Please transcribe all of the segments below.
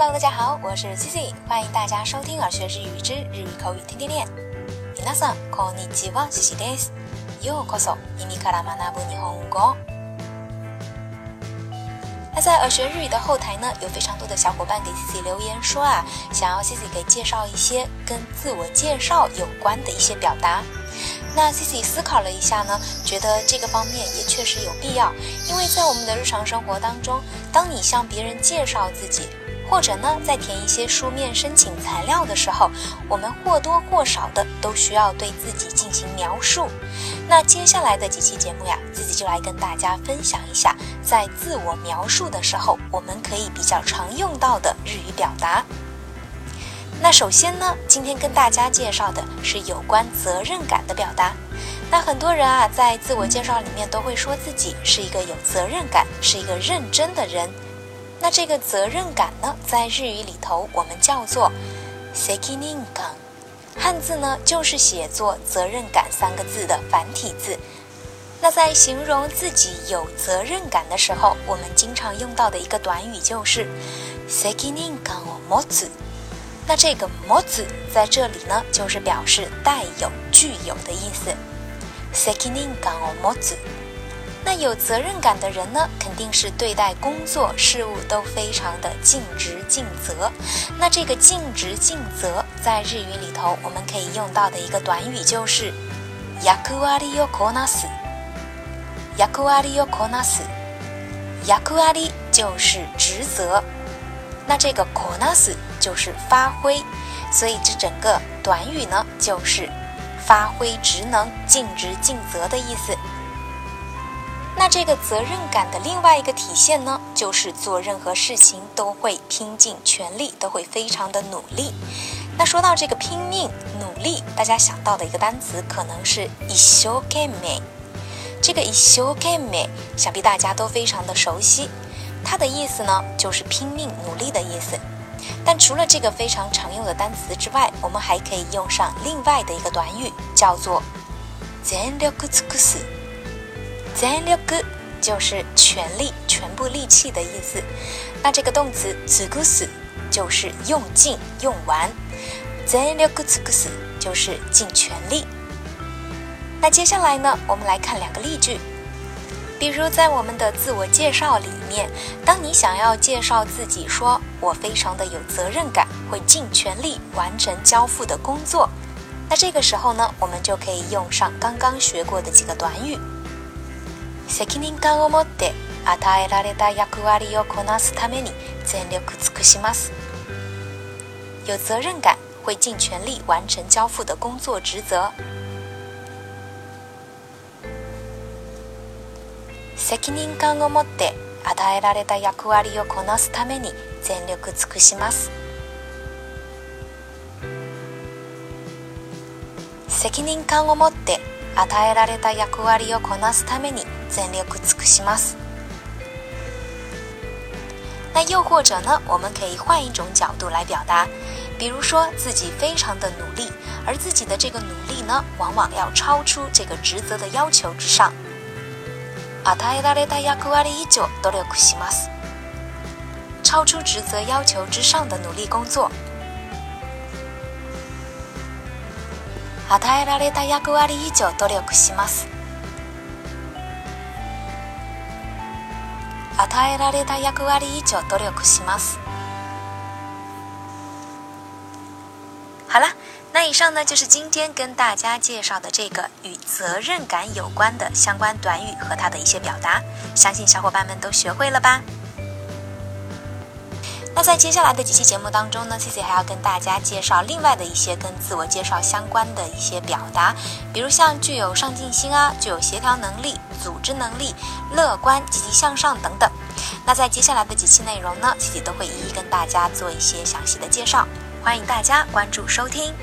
Hello，大家好，我是 Cici，欢迎大家收听耳学日语之日语口语天天练。皆さんこんにちは、Cici です。ようこそ耳から学ぶ日本語。那在耳学日语的后台呢，有非常多的小伙伴给 Cici 留言说啊，想要 Cici 给介绍一些跟自我介绍有关的一些表达。那 Cici 思考了一下呢，觉得这个方面也确实有必要，因为在我们的日常生活当中，当你向别人介绍自己， 或者呢在填一些书面申请材料的时候，我们或多或少的都需要对自己进行描述。那接下来的几期节目呀自己就来跟大家分享一下，在自我描述的时候，我们可以比较常用到的日语表达。那首先呢，今天跟大家介绍的是有关责任感的表达。那很多人啊，在自我介绍里面都会说自己是一个有责任感、是一个认真的人。那这个责任感呢，在日语里头我们叫做 “sekiningan”，汉字呢就是写作“责任感”三个字的繁体字。那在形容自己有责任感的时候，我们经常用到的一个短语就是 “sekiningan o motsu”。那这个“模子”在这里呢，就是表示带有、具有的意思。責任感を持つ。那有责任感的人呢，肯定是对待工作事务都非常的尽职尽责。那这个尽职尽责，在日语里头，我们可以用到的一个短语就是役割をこなす。役割をこなす。役割就是职责。那这个こなす就是发挥，所以这整个短语呢就是发挥职能、尽职尽责的意思。 那这个责任感的另外一个体现呢，就是做任何事情都会拼尽全力，都会非常的努力。那说到这个拼命努力，大家想到的一个单词可能是 i s h o g a m e。这个 i s h o g a m e，想必大家都非常的熟悉。它的意思呢，就是拼命努力的意思。但除了这个非常常用的单词之外，我们还可以用上另外的一个短语，叫做“全力尽くす”。全力就是全力、全部力气的意思。那这个动词“尽くす”就是用尽、用完。全力尽くす就是尽全力。那接下来呢，我们来看两个例句。比如在我们的自我介绍里面，当你想要介绍自己，说我非常的有责任感，会尽全力完成交付的工作，那这个时候呢，我们就可以用上刚刚学过的几个短语。 責任感を持って与えられた役割をこなすために全力尽くします。有责任感，会尽全力完成交付的工作职责。責任感を持って与えられた役割をこなすために全力尽くします責任感を持って与えられた役割をこなすために全力尽くします那又或者呢，我们可以换一种角度来表达，比如说自己非常的努力，而自己的这个努力呢，往往要超出这个职责的要求之上。与えられた役割以上努力します。超出职责要求之上的努力工作。 与えられた役割以上努力します。与えられた役割以上努力します。好了。那以上呢，就是今天跟大家介绍的这个与责任感有关的相关短语和它的一些表达，相信小伙伴们都学会了吧？ 那在接下来的几期节目当中呢，C C 还要跟大家介绍另外的一些跟自我介绍相关的一些表达，比如像具有上进心啊，具有协调能力、组织能力、乐观、积极向上等等。那在接下来的几期内容呢，C C 都会一一跟大家做一些详细的介绍，欢迎大家关注收听。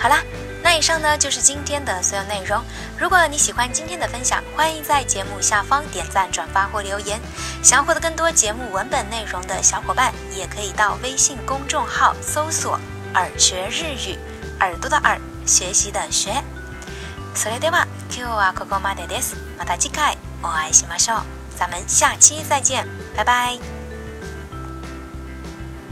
好啦，那以上呢就是今天的所有内容。如果你喜欢今天的分享，欢迎在节目下方点赞、转发或留言。想要获得更多节目文本内容的小伙伴，也可以到微信公众号搜索“耳学日语”，耳朵的耳，学习的学。それでは今日はここまでです。また次回お会いしましょう。咱们下期再见，拜拜。